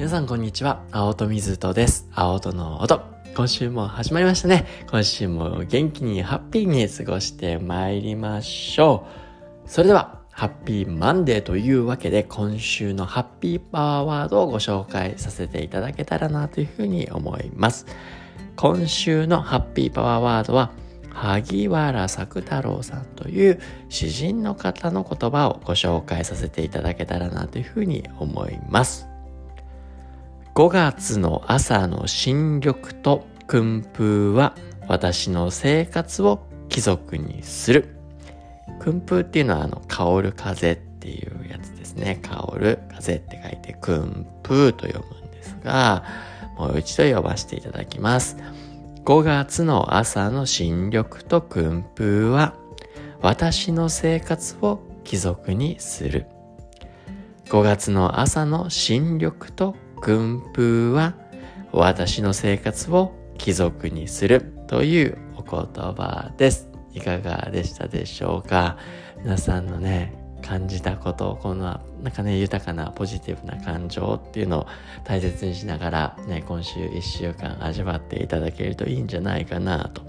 皆さんこんにちは。青戸水戸です。青戸の音。今週も始まりましたね。今週も元気にハッピーに過ごして参りましょう。それでは、ハッピーマンデーというわけで、今週のハッピーパワーワードをご紹介させていただけたらなというふうに思います。今週のハッピーパワーワードは、萩原作太郎さんという詩人の方の言葉をご紹介させていただけたらなというふうに思います。5月の朝の新緑と訓風は私の生活を貴族にする。訓風っていうのはあの、香る風っていうやつですね。香る風って書いて訓風と読むんですが、もう一度読ませていただきます。5月の朝の新緑と訓風は私の生活を貴族にする。5月の朝の新緑と訓風は私の生活を貴族にするというお言葉です。いかがでしたでしょうか？皆さんのね、感じたことを、この、なんかね、豊かなポジティブな感情っていうのを大切にしながら、ね、今週1週間味わっていただけるといいんじゃないかなと。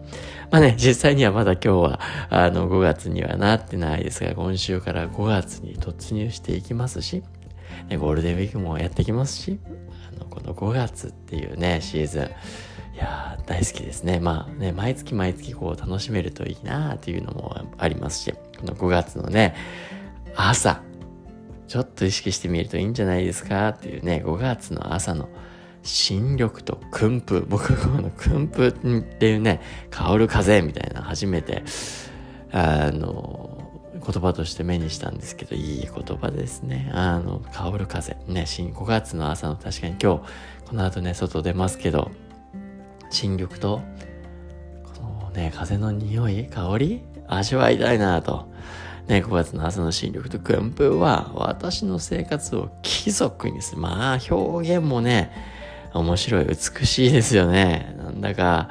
まあね、実際にはまだ今日は、あの、5月にはなってないですが、今週から5月に突入していきますし、ね、ゴールデンウィークもやってきますし、あの、この5月っていうね、シーズン、いやー、大好きですね。まあね、毎月毎月こう楽しめるといいなーっていうのもありますし、この5月のね、朝、ちょっと意識してみるといいんじゃないですかっていうね、5月の朝の新緑と訓風。僕この訓風っていうね、香る風みたいな初めて、あの、言葉として目にしたんですけど、いい言葉ですね。あの、香る風。ね、新5月の朝の確かに今日、この後ね、外出ますけど、新緑と、このね、風の匂い、香り、味わいたいなと。ね、5月の朝の新緑と訓風は、私の生活を貴族にする。まあ、表現もね、面白い、美しいですよね。なんだか、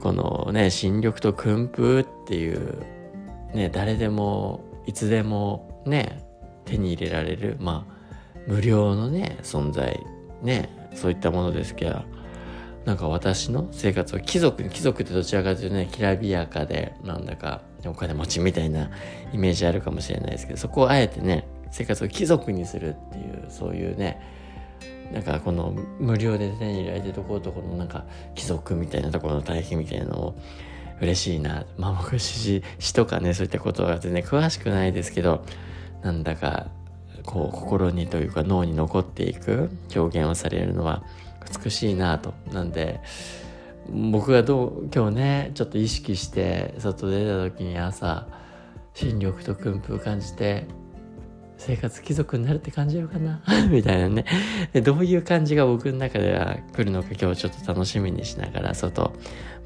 このね、新緑と訓風っていうね、誰でも、いつでもね、手に入れられる、まあ、無料のね、存在、ね、そういったものですけど、なんか私の生活を貴族、貴族ってどちらかというとね、きらびやかで、なんだかお金持ちみたいなイメージあるかもしれないですけど、そこをあえてね、生活を貴族にするっていう、そういうね、なんかこの無料で手に入れられてるところとこのなんか貴族みたいなところの対比みたいなのを嬉しいな。まあ僕詩、とかね、そういったことは全然詳しくないですけど、なんだか、こう、心にというか脳に残っていく表現をされるのは美しいなと。なんで、僕がどう、今日ね、ちょっと意識して外出た時に朝、新緑と訓風感じて、生活貴族になるって感じるかな？みたいなね。どういう感じが僕の中では来るのか今日ちょっと楽しみにしながら外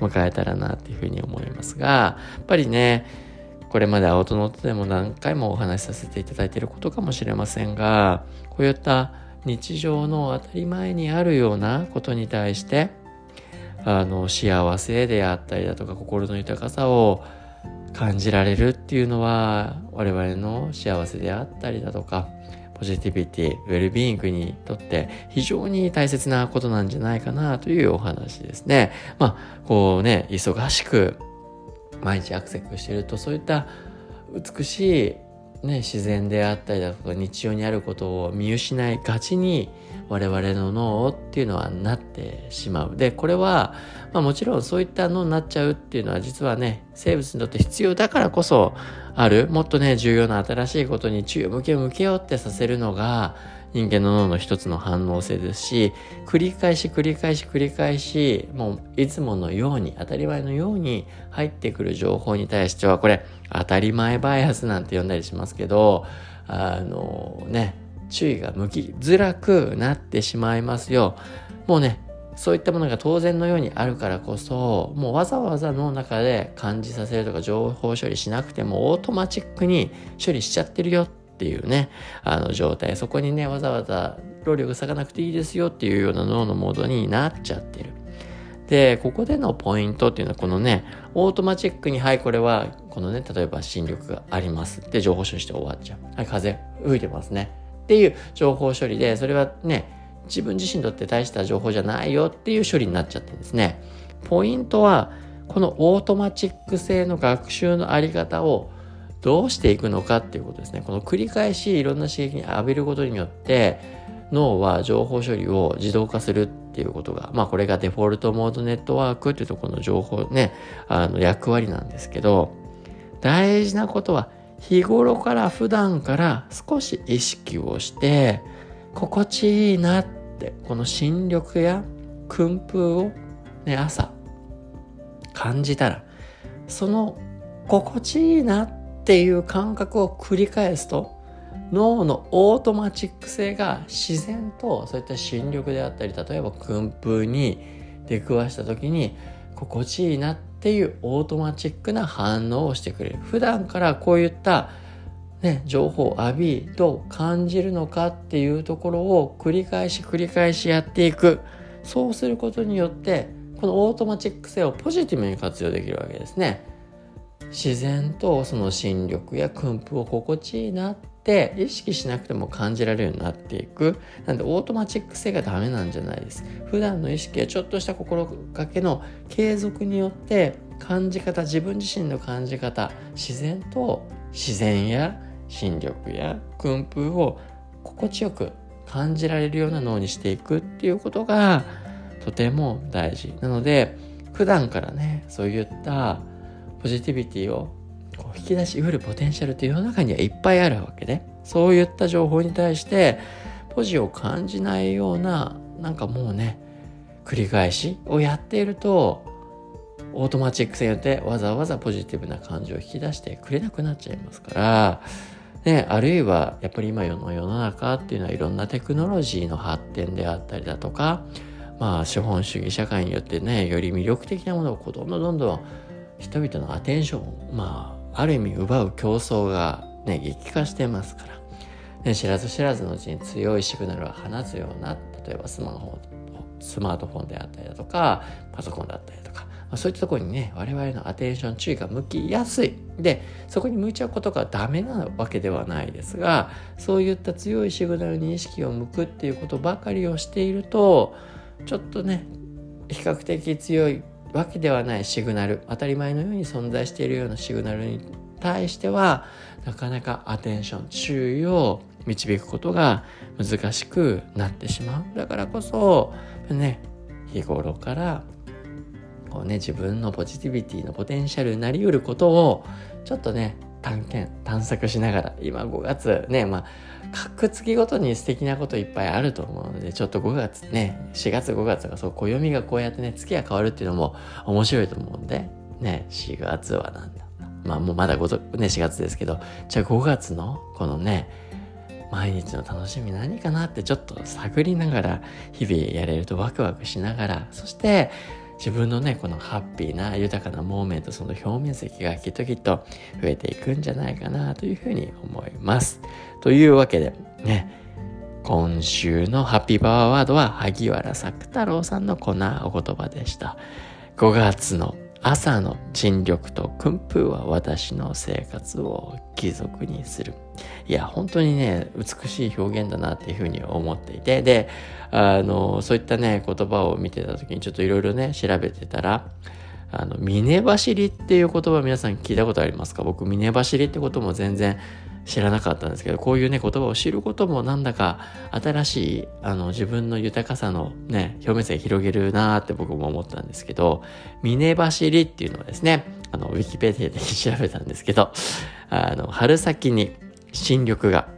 迎えたらなっていうふうに思いますが、やっぱりね、これまで青との音でも何回もお話しさせていただいていることかもしれませんが、こういった日常の当たり前にあるようなことに対して、あの、幸せであったりだとか心の豊かさを感じられるっていうのは我々の幸せであったりだとかポジティビティ、ウェルビーイングにとって非常に大切なことなんじゃないかなというお話ですね。まあ、こうね、忙しく毎日アクセクしてるとそういった美しい、ね、自然であったりだとか日常にあることを見失いがちに我々の脳っていうのはなってしまう。で、これは、まあもちろんそういった脳になっちゃうっていうのは実はね、生物にとって必要だからこそある、もっとね、重要な新しいことに注意を向け向けようってさせるのが、人間の脳の一つの反応性ですし、繰り返し繰り返し繰り返し、もういつものように、当たり前のように入ってくる情報に対しては、これ、当たり前バイアスなんて呼んだりしますけど、あのね、注意が向きづらくなってしまいますよ。もうね、そういったものが当然のようにあるからこそ、もうわざわざ脳の中で感じさせるとか情報処理しなくてもオートマチックに処理しちゃってるよっていうね、あの状態。そこにね、わざわざ労力割かなくていいですよっていうような脳のモードになっちゃってる。で、ここでのポイントっていうのはこのね、オートマチックに、はい、これは、このね、例えば新緑があります。で、情報処理して終わっちゃう。はい、風吹いてますね。っていう情報処理で、それはね、自分自身にとって大した情報じゃないよっていう処理になっちゃってですね。ポイントは、このオートマチック性の学習のあり方をどうしていくのかっていうことですね。この繰り返しいろんな刺激に浴びることによって、脳は情報処理を自動化するっていうことが、まあこれがデフォルトモードネットワークっていうところの情報ね、あの役割なんですけど、大事なことは日頃から普段から少し意識をして、心地いいなって、この新緑や薫風をね、朝感じたら、その心地いいなっていう感覚を繰り返すと、脳のオートマチック性が自然とそういった新緑であったり、例えば薫風に出くわした時に心地いいなってっていうオートマチックな反応をしてくれる。普段からこういったね、情報を浴びどう感じるのかっていうところを繰り返し繰り返しやっていく。そうすることによってこのオートマチック性をポジティブに活用できるわけですね。自然とその新緑や薫風を心地いいなって意識しなくても感じられるようになっていく。なんでオートマチック性がダメなんじゃないです。普段の意識やちょっとした心がけの継続によって感じ方、自分自身の感じ方、自然と自然や新緑や訓風を心地よく感じられるような脳にしていくっていうことがとても大事なので普段からねそういったポジティビティをき出しうるポテンシャルって世の中にはいっぱいあるわけでそういった情報に対してポジを感じないようななんかもうね繰り返しをやっているとオートマチック性によってわざわざポジティブな感情を引き出してくれなくなっちゃいますからね、あるいはやっぱり今の世の中っていうのはいろんなテクノロジーの発展であったりだとかまあ資本主義社会によってねより魅力的なものをこうどんどんどんどん人々のアテンションまある意味奪う競争がね激化してますから、ね、知らず知らずのうちに強いシグナルを放つような例えばスマホスマートフォンであったりだとかパソコンだったりとか、まあ、そういったところにね我々のアテンション注意が向きやすい。でそこに向いちゃうことがダメなわけではないですがそういった強いシグナルに意識を向くっていうことばかりをしているとちょっとね比較的強いわけではないシグナル当たり前のように存在しているようなシグナルに対してはなかなかアテンション注意を導くことが難しくなってしまう。だからこそね日頃からこうね自分のポジティビティのポテンシャルになりうることをちょっとね探検探索しながら今5月ねまあ各月ごとに素敵なこといっぱいあると思うのでちょっと5月ね4月5月がそう暦がこうやってね月が変わるっていうのも面白いと思うんでね4月はなんだ。まあもうまだ5、ね、4月ですけどじゃあ5月のこのね毎日の楽しみ何かなってちょっと探りながら日々やれるとワクワクしながらそして自分のね、このハッピーな豊かなモーメント、その表面積がきっときっと増えていくんじゃないかなというふうに思います。というわけで、ね、今週のハッピーパワーワードは萩原作太郎さんのこんなお言葉でした。5月の朝の尽力と訓風は私の生活を貴族にする。いや、本当にね、美しい表現だなっていうふうに思っていて、で、あの、そういったね、言葉を見てた時にちょっといろいろね、調べてたら、あの、峰走りっていう言葉皆さん聞いたことありますか？僕、峰走りってことも全然知らなかったんですけど、こういうね、言葉を知ることもなんだか新しい、あの、自分の豊かさのね、表面性広げるなーって僕も思ったんですけど、峰走りっていうのはですね、あの、ウィキペディアで調べたんですけど、あの、春先に新緑が、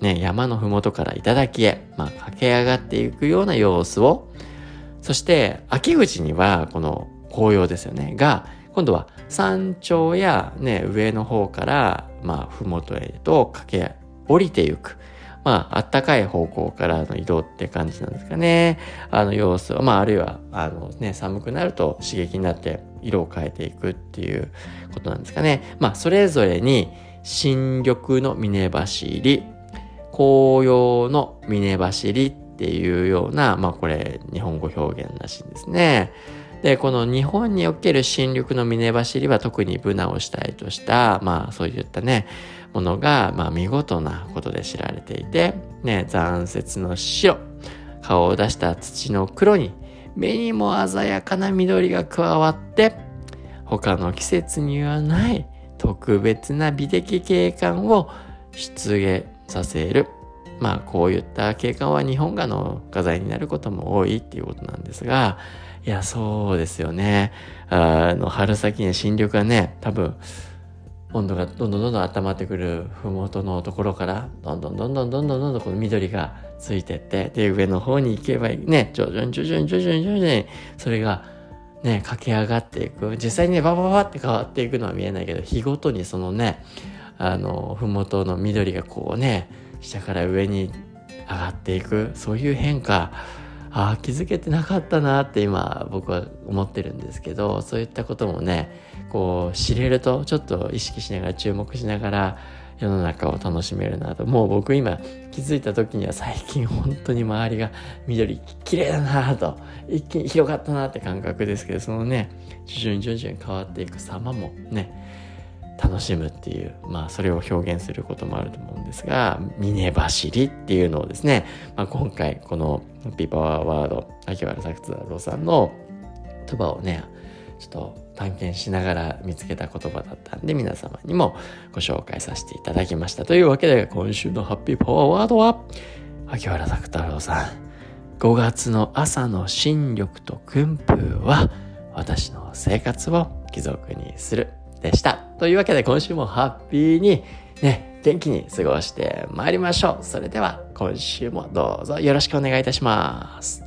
ね、山のふもとから頂へ、まあ、駆け上がっていくような様子を、そして、秋口には、この紅葉ですよね、が、今度は山頂やね、上の方から、まあ、ふもとへと駆け降りていく。まあ、あったかい方向からの移動って感じなんですかね。あの様子を、まあ、あるいは、あのね、寒くなると刺激になって色を変えていくっていうことなんですかね。まあ、それぞれに新緑の峰走り、紅葉の峰走りっていうような、まあ、これ、日本語表現らしいんですね。で、この日本における新緑の峰走りは特にブナを主体とした、まあそういったね、ものが、まあ見事なことで知られていて、ね、残雪の白、顔を出した土の黒に目にも鮮やかな緑が加わって他の季節にはない特別な美的景観を出現させる。まあこういった景観は日本画の画材になることも多いっていうことなんですがいやそうですよね。あの春先に新緑がね多分温度がどんどんどんどん温まってくる麓のところからどんどんどんどんどんどんどんどんこの緑がついてってで上の方に行けばね徐々に徐々に徐々に徐々にそれがね駆け上がっていく実際にねババババって変わっていくのは見えないけど日ごとにそのねあの麓の緑がこうね下から上に上がっていくそういう変化ああ気づけてなかったなって今僕は思ってるんですけどそういったこともねこう知れるとちょっと意識しながら注目しながら世の中を楽しめるなと。もう僕今気づいた時には最近本当に周りが緑綺麗だなと一気に広がったなって感覚ですけどそのね徐々に徐々に変わっていく様もね楽しむっていう、まあそれを表現することもあると思うんですが、峰走りっていうのをですね、まあ、今回このピーパワーワード、秋原作太郎さんの言葉をね、ちょっと探検しながら見つけた言葉だったんで皆様にもご紹介させていただきました。というわけで今週のハッピーパワーワードは、秋原作太郎さん、5月の朝の新緑と訓風は私の生活を貴族にする。でした。というわけで今週もハッピーにね、元気に過ごしてまいりましょう。それでは今週もどうぞよろしくお願いいたします。